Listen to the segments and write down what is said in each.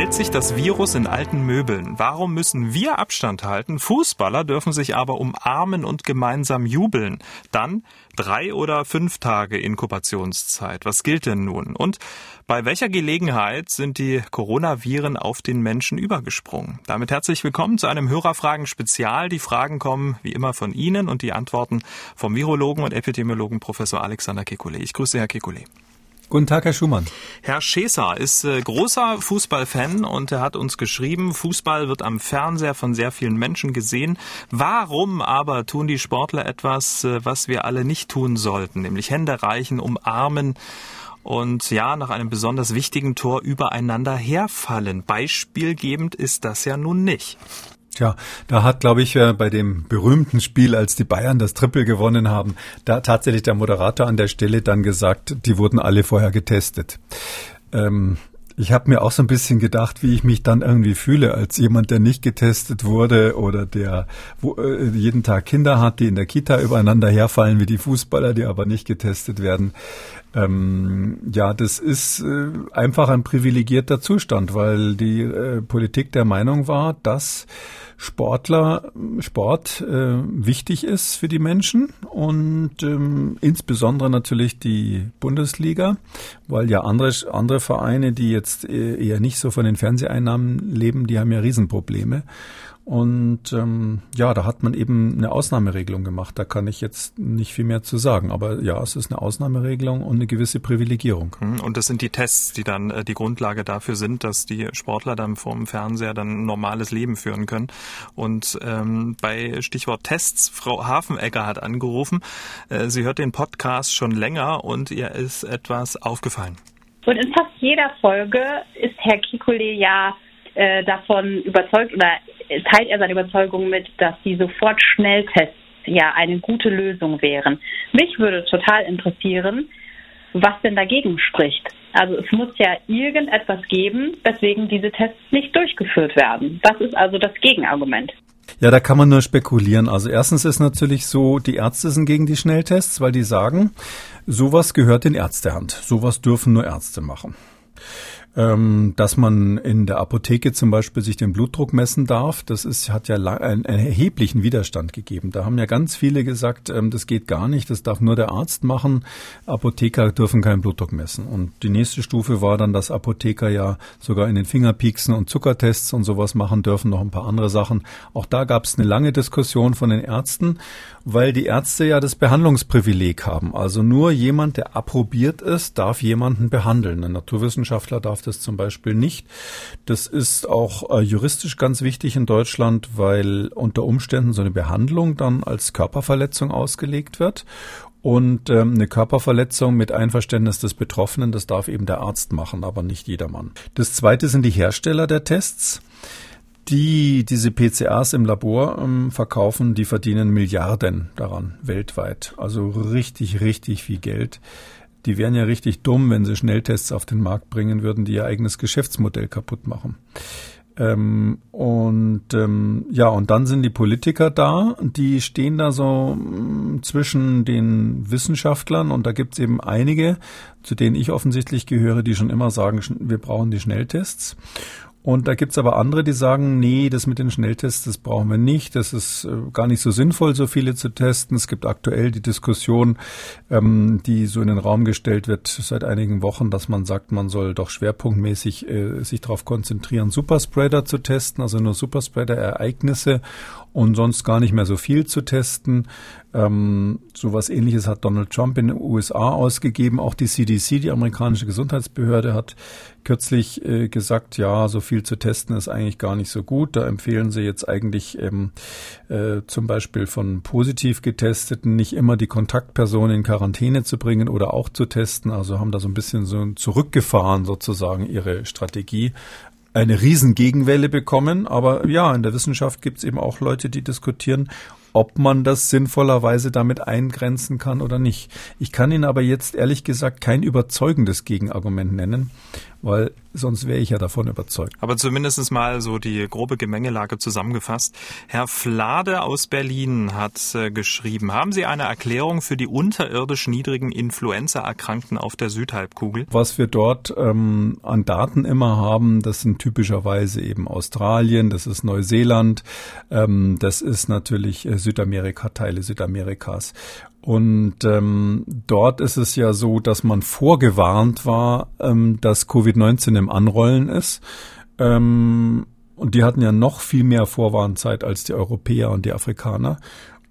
Hält sich das Virus in alten Möbeln? Warum müssen wir Abstand halten? Fußballer dürfen sich aber umarmen und gemeinsam jubeln. Dann drei oder fünf Tage Inkubationszeit. Was gilt denn nun? Und bei welcher Gelegenheit sind die Coronaviren auf den Menschen übergesprungen? Damit herzlich willkommen zu einem Hörerfragen-Spezial. Die Fragen kommen wie immer von Ihnen und die Antworten vom Virologen und Epidemiologen Professor Alexander Kekulé. Ich grüße Herr Kekulé. Guten Tag, Herr Schumann. Herr Scheser ist äh, großer Fußballfan und er hat uns geschrieben, Fußball wird am Fernseher von sehr vielen Menschen gesehen. Warum aber tun die Sportler etwas, äh, was wir alle nicht tun sollten, nämlich Hände reichen, umarmen und ja, nach einem besonders wichtigen Tor übereinander herfallen? Beispielgebend ist das ja nun nicht. Tja, da hat, glaube ich, äh, bei dem berühmten Spiel, als die Bayern das Triple gewonnen haben, da tatsächlich der Moderator an der Stelle dann gesagt, die wurden alle vorher getestet. Ähm, ich habe mir auch so ein bisschen gedacht, wie ich mich dann irgendwie fühle als jemand, der nicht getestet wurde oder der wo, äh, jeden Tag Kinder hat, die in der Kita übereinander herfallen wie die Fußballer, die aber nicht getestet werden. Ähm, ja, das ist äh, einfach ein privilegierter Zustand, weil die äh, Politik der Meinung war, dass Sportler, Sport äh, wichtig ist für die Menschen und ähm, insbesondere natürlich die Bundesliga, weil ja andere, andere Vereine, die jetzt äh, eher nicht so von den Fernseheinnahmen leben, die haben ja Riesenprobleme. Und ähm, ja, da hat man eben eine Ausnahmeregelung gemacht. Da kann ich jetzt nicht viel mehr zu sagen. Aber ja, es ist eine Ausnahmeregelung und eine gewisse Privilegierung. Hm, und das sind die Tests, die dann äh, die Grundlage dafür sind, dass die Sportler dann vorm Fernseher dann ein normales Leben führen können. Und ähm, bei Stichwort Tests, Frau Hafenegger hat angerufen, äh, sie hört den Podcast schon länger und ihr ist etwas aufgefallen. Und in fast jeder Folge ist Herr Kikule ja äh, davon überzeugt oder teilt er seine Überzeugung mit, dass die sofort Schnelltests ja eine gute Lösung wären. Mich würde total interessieren, was denn dagegen spricht. Also es muss ja irgendetwas geben, weswegen diese Tests nicht durchgeführt werden. Das ist also das Gegenargument. Ja, da kann man nur spekulieren. Also erstens ist natürlich so, die Ärzte sind gegen die Schnelltests, weil die sagen, sowas gehört in Ärztehand. Sowas dürfen nur Ärzte machen ähm, dass man in der Apotheke zum Beispiel sich den Blutdruck messen darf. Das ist, hat ja einen, einen erheblichen Widerstand gegeben. Da haben ja ganz viele gesagt, ähm, das geht gar nicht, das darf nur der Arzt machen. Apotheker dürfen keinen Blutdruck messen. Und die nächste Stufe war dann, dass Apotheker ja sogar in den Fingerpieksen und Zuckertests und sowas machen dürfen, noch ein paar andere Sachen. Auch da gab es eine lange Diskussion von den Ärzten, weil die Ärzte ja das Behandlungsprivileg haben. Also nur jemand, der approbiert ist, darf jemanden behandeln. Ein Naturwissenschaftler darf darf das zum Beispiel nicht. Das ist auch äh, juristisch ganz wichtig in Deutschland, weil unter Umständen so eine Behandlung dann als Körperverletzung ausgelegt wird. Und ähm, eine Körperverletzung mit Einverständnis des Betroffenen, das darf eben der Arzt machen, aber nicht jedermann. Das zweite sind die Hersteller der Tests die diese PCAs im Labor ähm, verkaufen, die verdienen Milliarden daran weltweit. Also richtig, richtig viel Geld die wären ja richtig dumm, wenn sie Schnelltests auf den Markt bringen würden, die ihr eigenes Geschäftsmodell kaputt machen. Ähm, und ähm, ja, und dann sind die Politiker da, die stehen da so mm, zwischen den Wissenschaftlern und da gibt's eben einige, zu denen ich offensichtlich gehöre, die schon immer sagen, wir brauchen die Schnelltests. Und da gibt's aber andere, die sagen, nee, das mit den Schnelltests, das brauchen wir nicht. Das ist äh, gar nicht so sinnvoll, so viele zu testen. Es gibt aktuell die Diskussion, ähm, die so in den Raum gestellt wird seit einigen Wochen, dass man sagt, man soll doch schwerpunktmäßig äh, sich darauf konzentrieren, Superspreader zu testen, also nur Superspreader-Ereignisse und sonst gar nicht mehr so viel zu testen. Ähm, sowas ähnliches hat Donald Trump in den USA ausgegeben. Auch die CDC, die amerikanische Gesundheitsbehörde, hat kürzlich äh, gesagt, ja, so viel zu testen ist eigentlich gar nicht so gut. Da empfehlen sie jetzt eigentlich ähm, äh, zum Beispiel von positiv getesteten nicht immer die Kontaktpersonen in Quarantäne zu bringen oder auch zu testen. Also haben da so ein bisschen so zurückgefahren sozusagen ihre Strategie eine riesen Gegenwelle bekommen. Aber ja, in der Wissenschaft gibt es eben auch Leute, die diskutieren, ob man das sinnvollerweise damit eingrenzen kann oder nicht. Ich kann Ihnen aber jetzt ehrlich gesagt kein überzeugendes Gegenargument nennen, weil sonst wäre ich ja davon überzeugt. Aber zumindest mal so die grobe Gemengelage zusammengefasst. Herr Flade aus Berlin hat äh, geschrieben, haben Sie eine Erklärung für die unterirdisch niedrigen Influenza-Erkrankten auf der Südhalbkugel? Was wir dort ähm, an Daten immer haben, das sind typischerweise eben Australien, das ist Neuseeland, ähm, das ist natürlich äh, Südamerika, Teile Südamerikas. Und ähm, dort ist es ja so, dass man vorgewarnt war, ähm, dass Covid-19 im Anrollen ist. Ähm, und die hatten ja noch viel mehr Vorwarnzeit als die Europäer und die Afrikaner.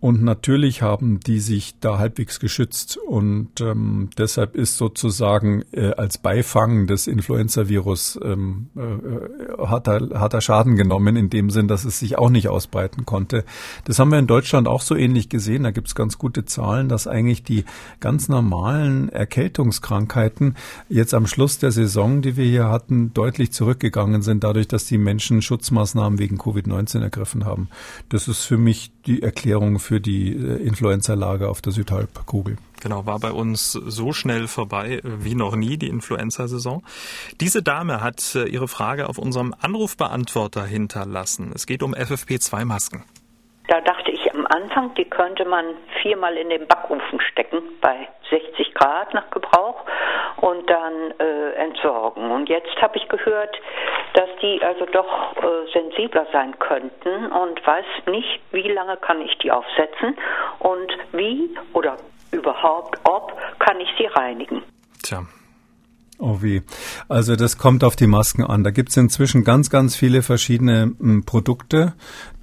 Und natürlich haben die sich da halbwegs geschützt. Und ähm, deshalb ist sozusagen äh, als Beifang des Influenza-Virus ähm, äh, hat, er, hat er Schaden genommen, in dem Sinn, dass es sich auch nicht ausbreiten konnte. Das haben wir in Deutschland auch so ähnlich gesehen. Da gibt's ganz gute Zahlen, dass eigentlich die ganz normalen Erkältungskrankheiten jetzt am Schluss der Saison, die wir hier hatten, deutlich zurückgegangen sind, dadurch, dass die Menschen Schutzmaßnahmen wegen Covid-19 ergriffen haben. Das ist für mich die Erklärung für die äh, Influenza-Lage auf der Südhalbkugel. Genau, war bei uns so schnell vorbei wie noch nie die Influenza-Saison. Diese Dame hat äh, ihre Frage auf unserem Anrufbeantworter hinterlassen. Es geht um FFP2-Masken. Da dachte ich am Anfang, die könnte man viermal in den Backofen stecken bei 60 Grad nach Gebrauch und dann äh, entsorgen. Und jetzt habe ich gehört, dass die also doch äh, sensibler sein könnten und weiß nicht, wie lange kann ich die aufsetzen und wie oder überhaupt ob kann ich sie reinigen. Tja, Oh wie. Also das kommt auf die Masken an. Da gibt es inzwischen ganz, ganz viele verschiedene m, hm, Produkte,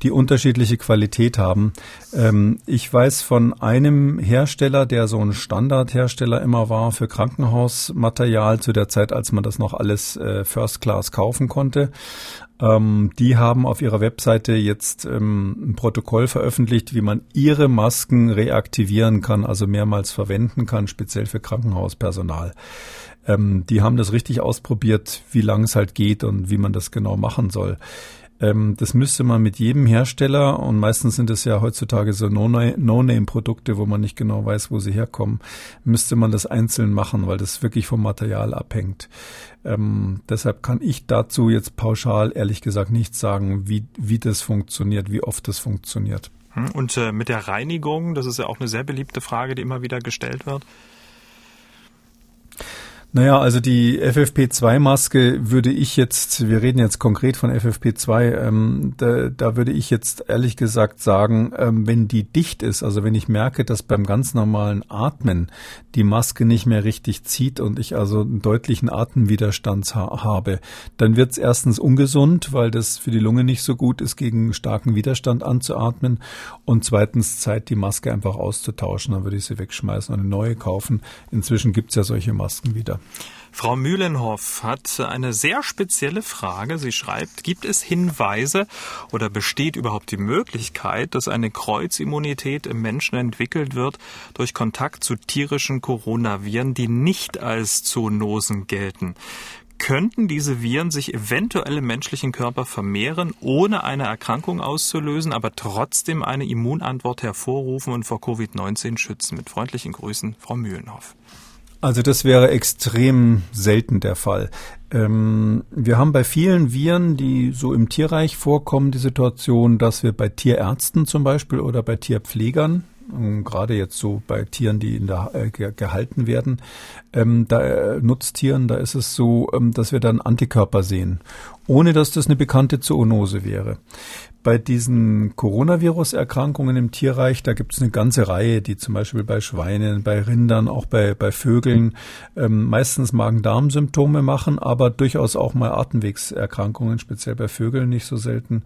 die unterschiedliche Qualität haben. Ähm, ich weiß von einem Hersteller, der so ein Standardhersteller immer war für Krankenhausmaterial zu der Zeit, als man das noch alles äh, First Class kaufen konnte. Ähm, die haben auf ihrer Webseite jetzt ähm, ein Protokoll veröffentlicht, wie man ihre Masken reaktivieren kann, also mehrmals verwenden kann, speziell für Krankenhauspersonal. Ähm, die haben das richtig ausprobiert, wie lang es halt geht und wie man das genau machen soll. Ähm, das müsste man mit jedem Hersteller und meistens sind es ja heutzutage so No-Name-Produkte, wo man nicht genau weiß, wo sie herkommen, müsste man das einzeln machen, weil das wirklich vom Material abhängt. Ähm, deshalb kann ich dazu jetzt pauschal ehrlich gesagt nicht sagen, wie, wie das funktioniert, wie oft das funktioniert. Hm, und äh, mit der Reinigung, das ist ja auch eine sehr beliebte Frage, die immer wieder gestellt wird. Naja, also die FFP2-Maske würde ich jetzt, wir reden jetzt konkret von FFP2, ähm, da, da würde ich jetzt ehrlich gesagt sagen, ähm, wenn die dicht ist, also wenn ich merke, dass beim ganz normalen Atmen die Maske nicht mehr richtig zieht und ich also einen deutlichen Atemwiderstand ha habe, dann wird es erstens ungesund, weil das für die Lunge nicht so gut ist, gegen starken Widerstand anzuatmen und zweitens Zeit, die Maske einfach auszutauschen, dann würde ich sie wegschmeißen und eine neue kaufen. Inzwischen gibt es ja solche Masken wieder. Frau Mühlenhoff hat eine sehr spezielle Frage. Sie schreibt, gibt es Hinweise oder besteht überhaupt die Möglichkeit, dass eine Kreuzimmunität im Menschen entwickelt wird durch Kontakt zu tierischen Coronaviren, die nicht als Zoonosen gelten? Könnten diese Viren sich eventuell im menschlichen Körper vermehren, ohne eine Erkrankung auszulösen, aber trotzdem eine Immunantwort hervorrufen und vor Covid-19 schützen? Mit freundlichen Grüßen, Frau Mühlenhoff. Also das wäre extrem selten der Fall. Ähm, wir haben bei vielen Viren, die so im Tierreich vorkommen, die Situation, dass wir bei Tierärzten zum Beispiel oder bei Tierpflegern ähm, gerade jetzt so bei Tieren, die in der äh, gehalten werden, ähm, da äh, Nutztieren, da ist es so, ähm, dass wir dann Antikörper sehen, ohne dass das eine bekannte Zoonose wäre. Bei diesen Coronavirus-Erkrankungen im Tierreich, da gibt es eine ganze Reihe, die zum Beispiel bei Schweinen, bei Rindern, auch bei, bei Vögeln ähm, meistens Magen-Darm-Symptome machen, aber durchaus auch mal Atemwegserkrankungen, speziell bei Vögeln nicht so selten.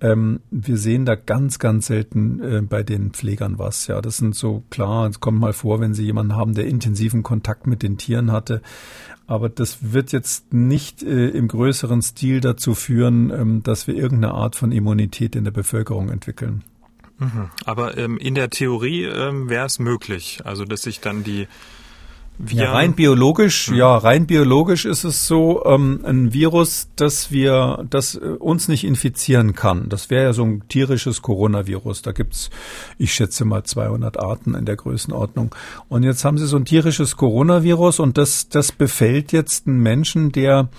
Ähm, wir sehen da ganz, ganz selten äh, bei den Pflegern was. Ja, das sind so klar, es kommt mal vor, wenn Sie jemanden haben, der intensiven Kontakt mit den Tieren hatte. Aber das wird jetzt nicht äh, im größeren Stil dazu führen, ähm, dass wir irgendeine Art von Immunität in der Bevölkerung entwickeln. Mhm. Aber ähm, in der Theorie ähm, wäre es möglich, also dass sich dann die ja, rein biologisch, mhm. ja, rein biologisch ist es so, ähm, ein Virus, das wir, das äh, uns nicht infizieren kann. Das wäre ja so ein tierisches Coronavirus. Da gibt's, ich schätze mal 200 Arten in der Größenordnung. Und jetzt haben sie so ein tierisches Coronavirus und das, das befällt jetzt einen Menschen, der,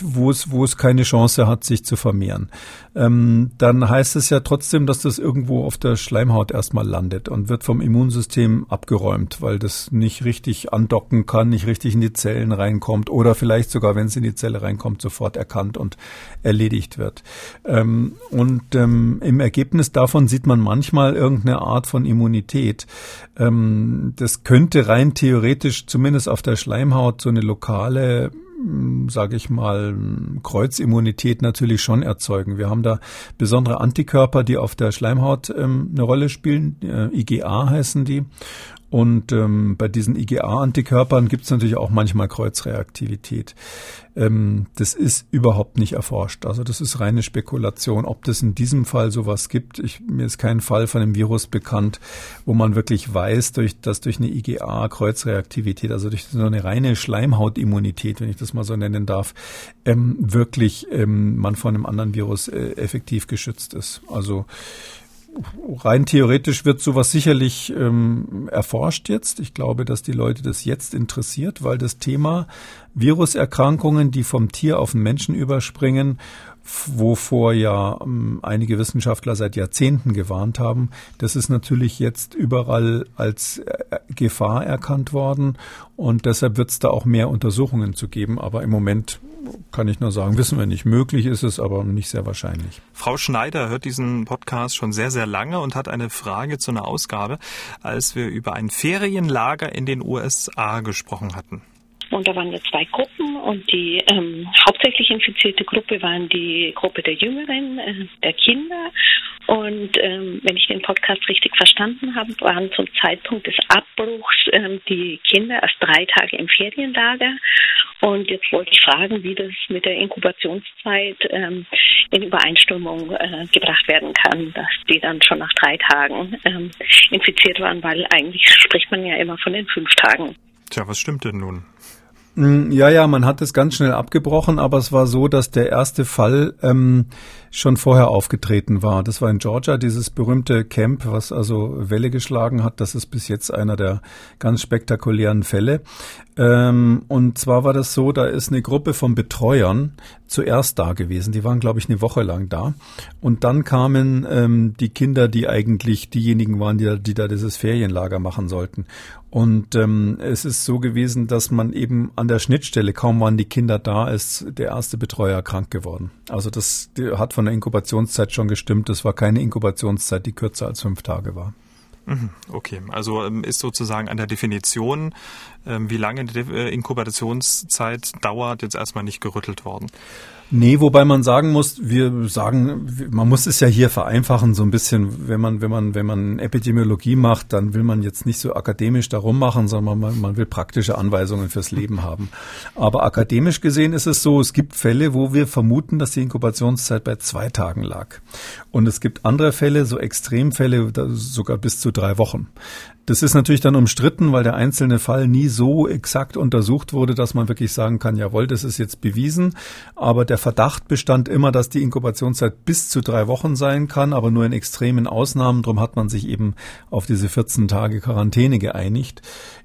wo es, wo es keine Chance hat, sich zu vermehren. Ähm, dann heißt es ja trotzdem, dass das irgendwo auf der Schleimhaut erstmal landet und wird vom Immunsystem abgeräumt, weil das nicht richtig andockt andocken kann, nicht richtig in die Zellen reinkommt oder vielleicht sogar, wenn es in die Zelle reinkommt, sofort erkannt und erledigt wird. Ähm, und ähm, im Ergebnis davon sieht man manchmal irgendeine Art von Immunität. Ähm, das könnte rein theoretisch zumindest auf der Schleimhaut so eine lokale sage ich mal, Kreuzimmunität natürlich schon erzeugen. Wir haben da besondere Antikörper, die auf der Schleimhaut ähm, eine Rolle spielen. Äh, IgA heißen die. Und ähm, bei diesen IgA-Antikörpern gibt es natürlich auch manchmal Kreuzreaktivität. Ähm, das ist überhaupt nicht erforscht. Also das ist reine Spekulation. Ob das in diesem Fall sowas gibt, ich, mir ist kein Fall von einem Virus bekannt, wo man wirklich weiß, durch, dass durch eine IgA-Kreuzreaktivität, also durch so eine reine Schleimhautimmunität, wenn ich das mal so nennen darf, ähm, wirklich ähm, man von einem anderen Virus äh, effektiv geschützt ist. Also rein theoretisch wird sowas sicherlich ähm, erforscht jetzt. Ich glaube, dass die Leute das jetzt interessiert, weil das Thema Viruserkrankungen, die vom Tier auf den Menschen überspringen, wovor ja ähm, einige Wissenschaftler seit Jahrzehnten gewarnt haben, das ist natürlich jetzt überall als äh, Gefahr erkannt worden und deshalb wird es da auch mehr Untersuchungen zu geben. Aber im Moment kann ich nur sagen, wissen wir nicht. Möglich ist es, aber nicht sehr wahrscheinlich. Frau Schneider hört diesen Podcast schon sehr, sehr lange und hat eine Frage zu einer Ausgabe, als wir über ein Ferienlager in den USA gesprochen hatten. Und da waren ja zwei Gruppen und die ähm, hauptsächlich infizierte Gruppe waren die Gruppe der Jüngeren, äh, der Kinder. Und ähm, wenn ich den Podcast richtig verstanden habe, waren zum Zeitpunkt des Abbruchs ähm, die Kinder erst drei Tage im Ferienlager. Und jetzt wollte ich fragen, wie das mit der Inkubationszeit ähm, in Übereinstimmung äh, gebracht werden kann, dass die dann schon nach drei Tagen ähm, infiziert waren, weil eigentlich spricht man ja immer von den fünf Tagen. Tja, was stimmt denn nun? Mm, ja, ja, man hat es ganz schnell abgebrochen, aber es war so, dass der erste Fall ähm, schon vorher aufgetreten war. Das war in Georgia, dieses berühmte Camp, was also Welle geschlagen hat. Das ist bis jetzt einer der ganz spektakulären Fälle. Ähm, und zwar war das so, da ist eine Gruppe von Betreuern zuerst da gewesen. Die waren, glaube ich, eine Woche lang da. Und dann kamen ähm, die Kinder, die eigentlich diejenigen waren, die, die da dieses Ferienlager machen sollten. Und ähm, es ist so gewesen, dass man eben an der Schnittstelle, kaum waren die Kinder da, ist der erste Betreuer krank geworden. Also das hat von der Inkubationszeit schon gestimmt. Das war keine Inkubationszeit, die kürzer als fünf Tage war. Mhm, okay, also ähm, ist sozusagen an der Definition, ähm, wie lange die äh, Inkubationszeit dauert, jetzt erstmal nicht gerüttelt worden. Nee, wobei man sagen muss, wir sagen, man muss es ja hier vereinfachen so ein bisschen, wenn man, wenn man, wenn man Epidemiologie macht, dann will man jetzt nicht so akademisch darum machen, sondern man, man will praktische Anweisungen fürs Leben haben. Aber akademisch gesehen ist es so, es gibt Fälle, wo wir vermuten, dass die Inkubationszeit bei zwei Tagen lag. Und es gibt andere Fälle, so Extremfälle, sogar bis zu drei Wochen. Das ist natürlich dann umstritten, weil der einzelne Fall nie so exakt untersucht wurde, dass man wirklich sagen kann, jawohl, das ist jetzt bewiesen. Aber der Verdacht bestand immer, dass die Inkubationszeit bis zu drei Wochen sein kann, aber nur in extremen Ausnahmen. Darum hat man sich eben auf diese 14 Tage Quarantäne geeinigt.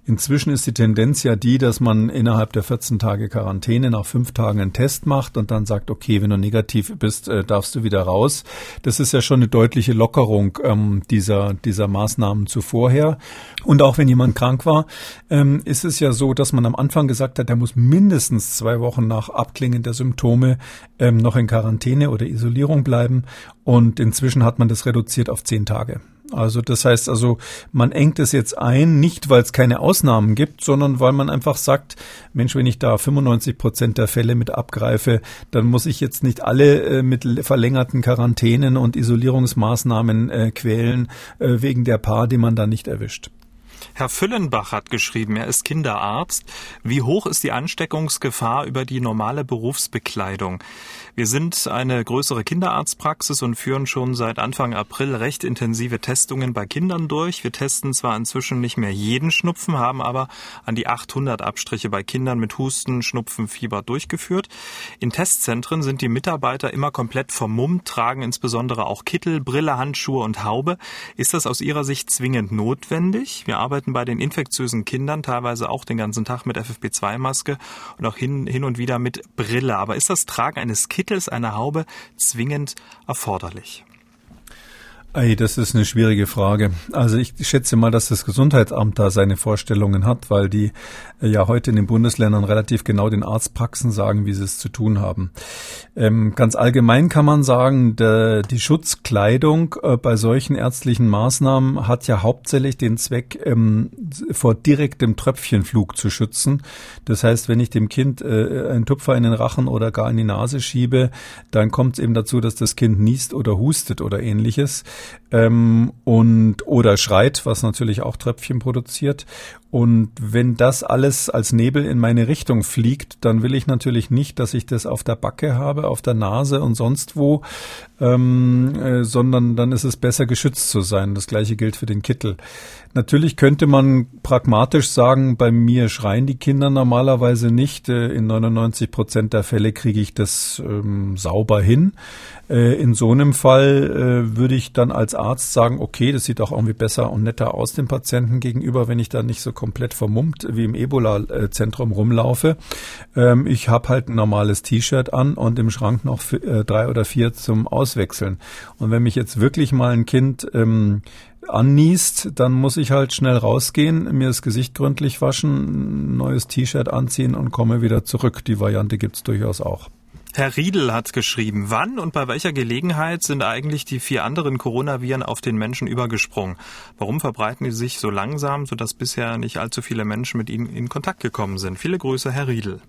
Inzwischen ist die Tendenz ja die, dass man innerhalb der 14 Tage Quarantäne nach fünf Tagen einen Test macht und dann sagt, okay, wenn du negativ bist, äh, darfst du wieder raus. Das ist ja schon eine deutliche Lockerung ähm, dieser, dieser Maßnahmen zuvorher. Und auch wenn jemand krank war, ähm, ist es ja so, dass man am Anfang gesagt hat, der muss mindestens zwei Wochen nach Abklingen der Symptome ähm, noch in Quarantäne oder Isolierung bleiben. Und inzwischen hat man das reduziert auf zehn Tage. Also das heißt also, man engt es jetzt ein, nicht weil es keine Ausnahmen gibt, sondern weil man einfach sagt, Mensch, wenn ich da 95 Prozent der Fälle mit abgreife, dann muss ich jetzt nicht alle äh, mit verlängerten Quarantänen und Isolierungsmaßnahmen äh, quälen äh, wegen der Paar, die man da nicht erwischt. Herr Füllenbach hat geschrieben, er ist Kinderarzt. Wie hoch ist die Ansteckungsgefahr über die normale Berufsbekleidung? Wir sind eine größere Kinderarztpraxis und führen schon seit Anfang April recht intensive Testungen bei Kindern durch. Wir testen zwar inzwischen nicht mehr jeden Schnupfen, haben aber an die 800 Abstriche bei Kindern mit Husten, Schnupfen, Fieber durchgeführt. In Testzentren sind die Mitarbeiter immer komplett vermummt, tragen insbesondere auch Kittel, Brille, Handschuhe und Haube. Ist das aus Ihrer Sicht zwingend notwendig? Wir arbeiten bei den infektiösen Kindern teilweise auch den ganzen Tag mit FFP2-Maske und auch hin, hin und wieder mit Brille. Aber ist das Tragen eines Kittels einer Haube zwingend erforderlich? Ey, das ist eine schwierige Frage. Also ich schätze mal, dass das Gesundheitsamt da seine Vorstellungen hat, weil die äh, ja heute in den Bundesländern relativ genau den Arztpraxen sagen, wie sie es zu tun haben. Ähm, ganz allgemein kann man sagen, der, die Schutzkleidung äh, bei solchen ärztlichen Maßnahmen hat ja hauptsächlich den Zweck, ähm, vor direktem Tröpfchenflug zu schützen. Das heißt, wenn ich dem Kind äh, einen Tupfer in den Rachen oder gar in die Nase schiebe, dann kommt es eben dazu, dass das Kind niest oder hustet oder ähnliches ähm, und oder schreit, was natürlich auch Tröpfchen produziert. Und wenn das alles als Nebel in meine Richtung fliegt, dann will ich natürlich nicht, dass ich das auf der Backe habe, auf der Nase und sonst wo, ähm, äh, sondern dann ist es besser geschützt zu sein. Das gleiche gilt für den Kittel. Natürlich könnte man pragmatisch sagen, bei mir schreien die Kinder normalerweise nicht. Äh, in 99 Prozent der Fälle kriege ich das ähm, sauber hin. Äh, in so einem Fall äh, würde ich dann als Arzt sagen, okay, das sieht auch irgendwie besser und netter aus dem Patienten gegenüber, wenn ich da nicht so komplett vermummt wie im Ebola-Zentrum rumlaufe. Ähm, ich habe halt ein normales T-Shirt an und im Schrank noch äh, drei oder vier zum Auswechseln. Und wenn mich jetzt wirklich mal ein Kind ähm, anniest, dann muss ich halt schnell rausgehen, mir das Gesicht gründlich waschen, neues T-Shirt anziehen und komme wieder zurück. Die Variante gibt's durchaus auch. Herr Riedel hat geschrieben, wann und bei welcher Gelegenheit sind eigentlich die vier anderen Coronaviren auf den Menschen übergesprungen? Warum verbreiten die sich so langsam, sodass bisher nicht allzu viele Menschen mit ihnen in Kontakt gekommen sind? Viele Grüße, Herr Riedel.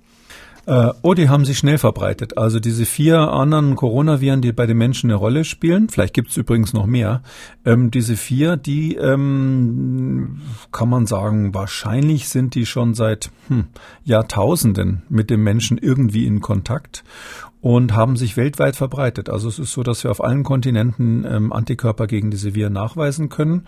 Äh, oh, die haben sich schnell verbreitet. Also diese vier anderen Coronaviren, die bei den Menschen eine Rolle spielen, vielleicht gibt es übrigens noch mehr, ähm, diese vier, die ähm, kann man sagen, wahrscheinlich sind die schon seit hm, Jahrtausenden mit dem Menschen irgendwie in Kontakt und haben sich weltweit verbreitet. Also es ist so, dass wir auf allen Kontinenten ähm, Antikörper gegen diese Viren nachweisen können.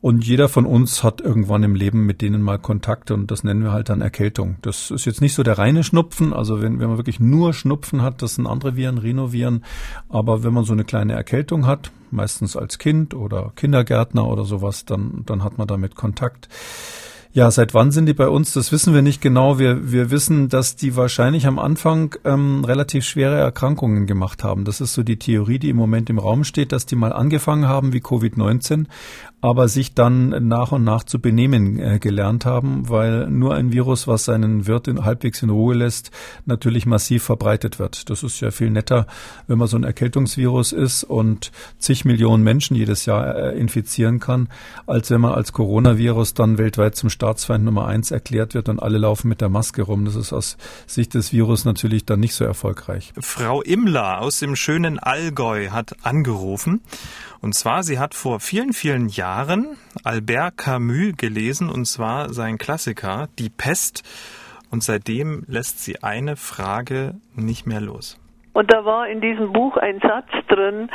Und jeder von uns hat irgendwann im Leben mit denen mal Kontakt und das nennen wir halt dann Erkältung. Das ist jetzt nicht so der reine Schnupfen. Also wenn, wenn man wirklich nur Schnupfen hat, das sind andere Viren, Rhinoviren. Aber wenn man so eine kleine Erkältung hat, meistens als Kind oder Kindergärtner oder sowas, dann, dann hat man damit Kontakt. Ja, seit wann sind die bei uns? Das wissen wir nicht genau. Wir, wir wissen, dass die wahrscheinlich am Anfang ähm, relativ schwere Erkrankungen gemacht haben. Das ist so die Theorie, die im Moment im Raum steht, dass die mal angefangen haben wie Covid-19, aber sich dann nach und nach zu benehmen äh, gelernt haben, weil nur ein Virus, was seinen Wirt in, halbwegs in Ruhe lässt, natürlich massiv verbreitet wird. Das ist ja viel netter, wenn man so ein Erkältungsvirus ist und zig Millionen Menschen jedes Jahr äh, infizieren kann, als wenn man als Coronavirus dann weltweit zum Staatsfeind Nummer eins erklärt wird und alle laufen mit der Maske rum. Das ist aus Sicht des Virus natürlich dann nicht so erfolgreich. Frau Immler aus dem schönen Allgäu hat angerufen und zwar, sie hat vor vielen, vielen Jahren Albert Camus gelesen, und zwar sein Klassiker Die Pest. Und seitdem lässt sie eine Frage nicht mehr los. Und da war in diesem Buch ein Satz drin,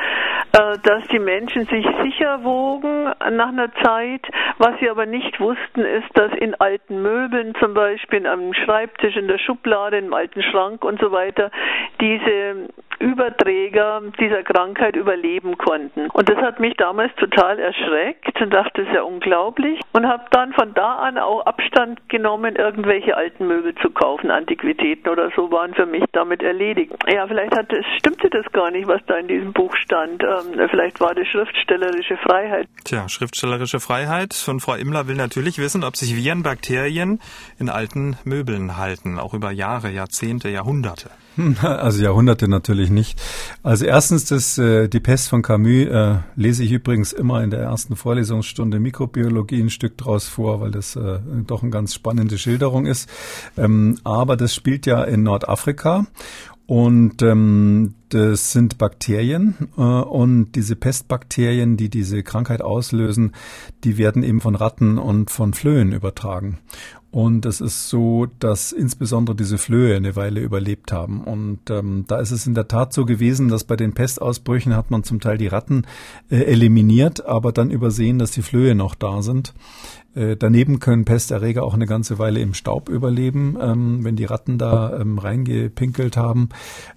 äh, dass die Menschen sich sicher wogen nach einer Zeit. Was sie aber nicht wussten, ist, dass in alten Möbeln, zum Beispiel am Schreibtisch, in der Schublade, im alten Schrank und so weiter, diese Überträger dieser Krankheit überleben konnten. Und das hat mich damals total erschreckt und dachte, das ist ja unglaublich. Und habe dann von da an auch Abstand genommen, irgendwelche alten Möbel zu kaufen, Antiquitäten oder so waren für mich damit erledigt. Ja, vielleicht hat es, stimmte das gar nicht, was da in diesem Buch stand. Ähm, vielleicht war das schriftstellerische Freiheit. Tja, schriftstellerische Freiheit. Und Frau Immler will natürlich wissen, ob sich Viren, Bakterien in alten Möbeln halten, auch über Jahre, Jahrzehnte, Jahrhunderte. Also Jahrhunderte natürlich nicht. Also erstens das äh, die Pest von Camus äh, lese ich übrigens immer in der ersten Vorlesungsstunde Mikrobiologie ein Stück draus vor, weil das äh, doch eine ganz spannende Schilderung ist. Ähm, aber das spielt ja in Nordafrika und ähm, das sind Bakterien äh, und diese Pestbakterien, die diese Krankheit auslösen, die werden eben von Ratten und von Flöhen übertragen. Und es ist so, dass insbesondere diese Flöhe eine Weile überlebt haben. Und ähm, da ist es in der Tat so gewesen, dass bei den Pestausbrüchen hat man zum Teil die Ratten äh, eliminiert, aber dann übersehen, dass die Flöhe noch da sind. Äh, daneben können Pesterreger auch eine ganze Weile im Staub überleben, ähm, wenn die Ratten da ähm, reingepinkelt haben,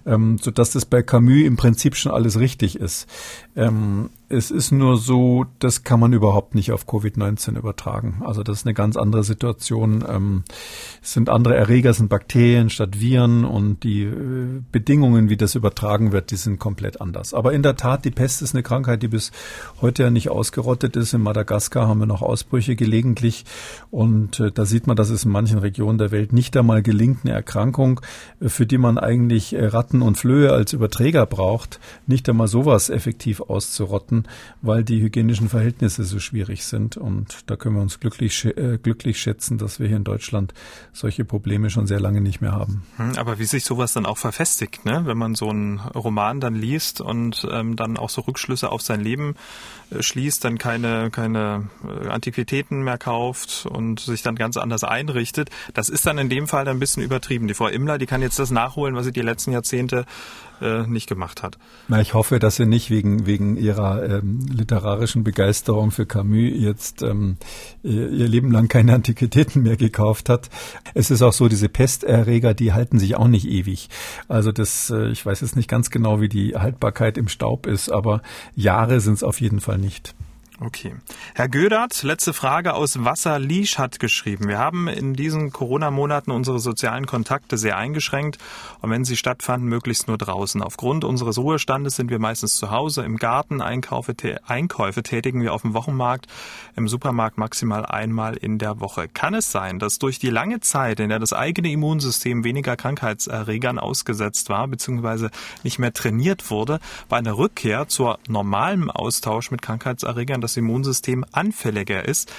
ähm, sodass das bei Camus im Prinzip schon alles richtig ist. Ähm, es ist nur so, das kann man überhaupt nicht auf Covid-19 übertragen. Also das ist eine ganz andere Situation. Ähm, es sind andere Erreger, es sind Bakterien statt Viren und die äh, Bedingungen, wie das übertragen wird, die sind komplett anders. Aber in der Tat, die Pest ist eine Krankheit, die bis heute ja nicht ausgerottet ist. In Madagaskar haben wir noch Ausbrüche gelegentlich und äh, da sieht man, dass es in manchen Regionen der Welt nicht einmal gelingt, eine Erkrankung, äh, für die man eigentlich Ratten und Flöhe als Überträger braucht, nicht einmal sowas effektiv auszurotten weil die hygienischen Verhältnisse so schwierig sind. Und da können wir uns glücklich, äh, glücklich schätzen, dass wir hier in Deutschland solche Probleme schon sehr lange nicht mehr haben. Hm, aber wie sich sowas dann auch verfestigt, ne? wenn man so einen Roman dann liest und ähm, dann auch so Rückschlüsse auf sein Leben äh, schließt, dann keine, keine äh, Antiquitäten mehr kauft und sich dann ganz anders einrichtet. Das ist dann in dem Fall ein bisschen übertrieben. Die Frau Immler, die kann jetzt das nachholen, was sie die letzten Jahrzehnte äh, nicht gemacht hat. Na, ich hoffe, dass sie nicht wegen, wegen ihrer ähm, literarischen Begeisterung für Camus jetzt ähm, ihr, ihr Leben lang keine Antiquitäten mehr gekauft hat. Es ist auch so, diese Pesterreger, die halten sich auch nicht ewig. Also das, äh, ich weiß jetzt nicht ganz genau, wie die Haltbarkeit im Staub ist, aber Jahre sind es auf jeden Fall nicht. Okay. Herr Gödert, letzte Frage aus Wasserliesch hat geschrieben. Wir haben in diesen Corona-Monaten unsere sozialen Kontakte sehr eingeschränkt und wenn sie stattfanden, möglichst nur draußen. Aufgrund unseres Ruhestandes sind wir meistens zu Hause, im Garten, Einkaufe, Einkäufe tätigen wir auf dem Wochenmarkt, im Supermarkt maximal einmal in der Woche. Kann es sein, dass durch die lange Zeit, in der das eigene Immunsystem weniger Krankheitserregern ausgesetzt war, beziehungsweise nicht mehr trainiert wurde, bei einer Rückkehr zur normalen Austausch mit Krankheitserregern das Immunsystem anfälliger ist,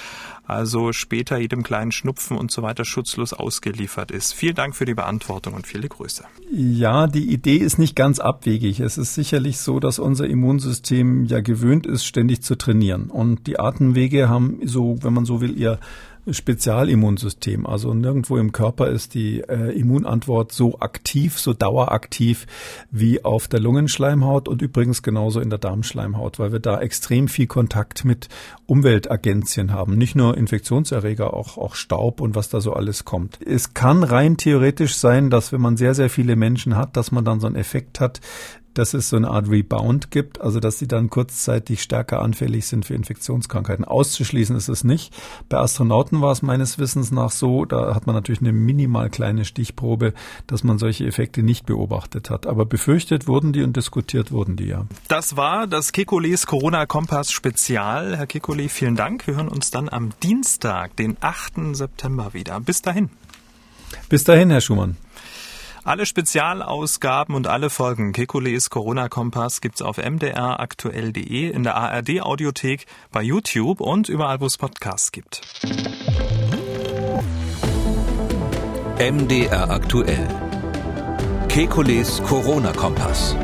also später jedem kleinen Schnupfen und so weiter schutzlos ausgeliefert ist. Vielen Dank für die Beantwortung und viele Grüße. Ja, die Idee ist nicht ganz abwegig. Es ist sicherlich so, dass unser Immunsystem ja gewöhnt ist, ständig zu trainieren. Und die Atemwege haben so, wenn man so will, ihr Spezialimmunsystem. Also nirgendwo im Körper ist die äh, Immunantwort so aktiv, so daueraktiv wie auf der Lungenschleimhaut und übrigens genauso in der Darmschleimhaut, weil wir da extrem viel Kontakt mit Umweltagenzien haben. Nicht nur Infektionserreger, auch, auch Staub und was da so alles kommt. Es kann rein theoretisch sein, dass wenn man sehr, sehr viele Menschen hat, dass man dann so einen Effekt hat, dass es so eine Art Rebound gibt, also dass sie dann kurzzeitig stärker anfällig sind für Infektionskrankheiten. Auszuschließen ist es nicht. Bei Astronauten war es meines Wissens nach so, da hat man natürlich eine minimal kleine Stichprobe, dass man solche Effekte nicht beobachtet hat. Aber befürchtet wurden die und diskutiert wurden die ja. Das war das Kekules Corona-Kompass Spezial. Herr Kekule, vielen Dank. Wir hören uns dann am Dienstag, den 8. September wieder. Bis dahin. Bis dahin, Herr Schumann. Alle Spezialausgaben und alle Folgen Kekules Corona-Kompass gibt's auf mdraktuell.de, in der ARD-Audiothek, bei YouTube und überall, wo es Podcasts gibt. MDR aktuell. Kekules Corona-Kompass.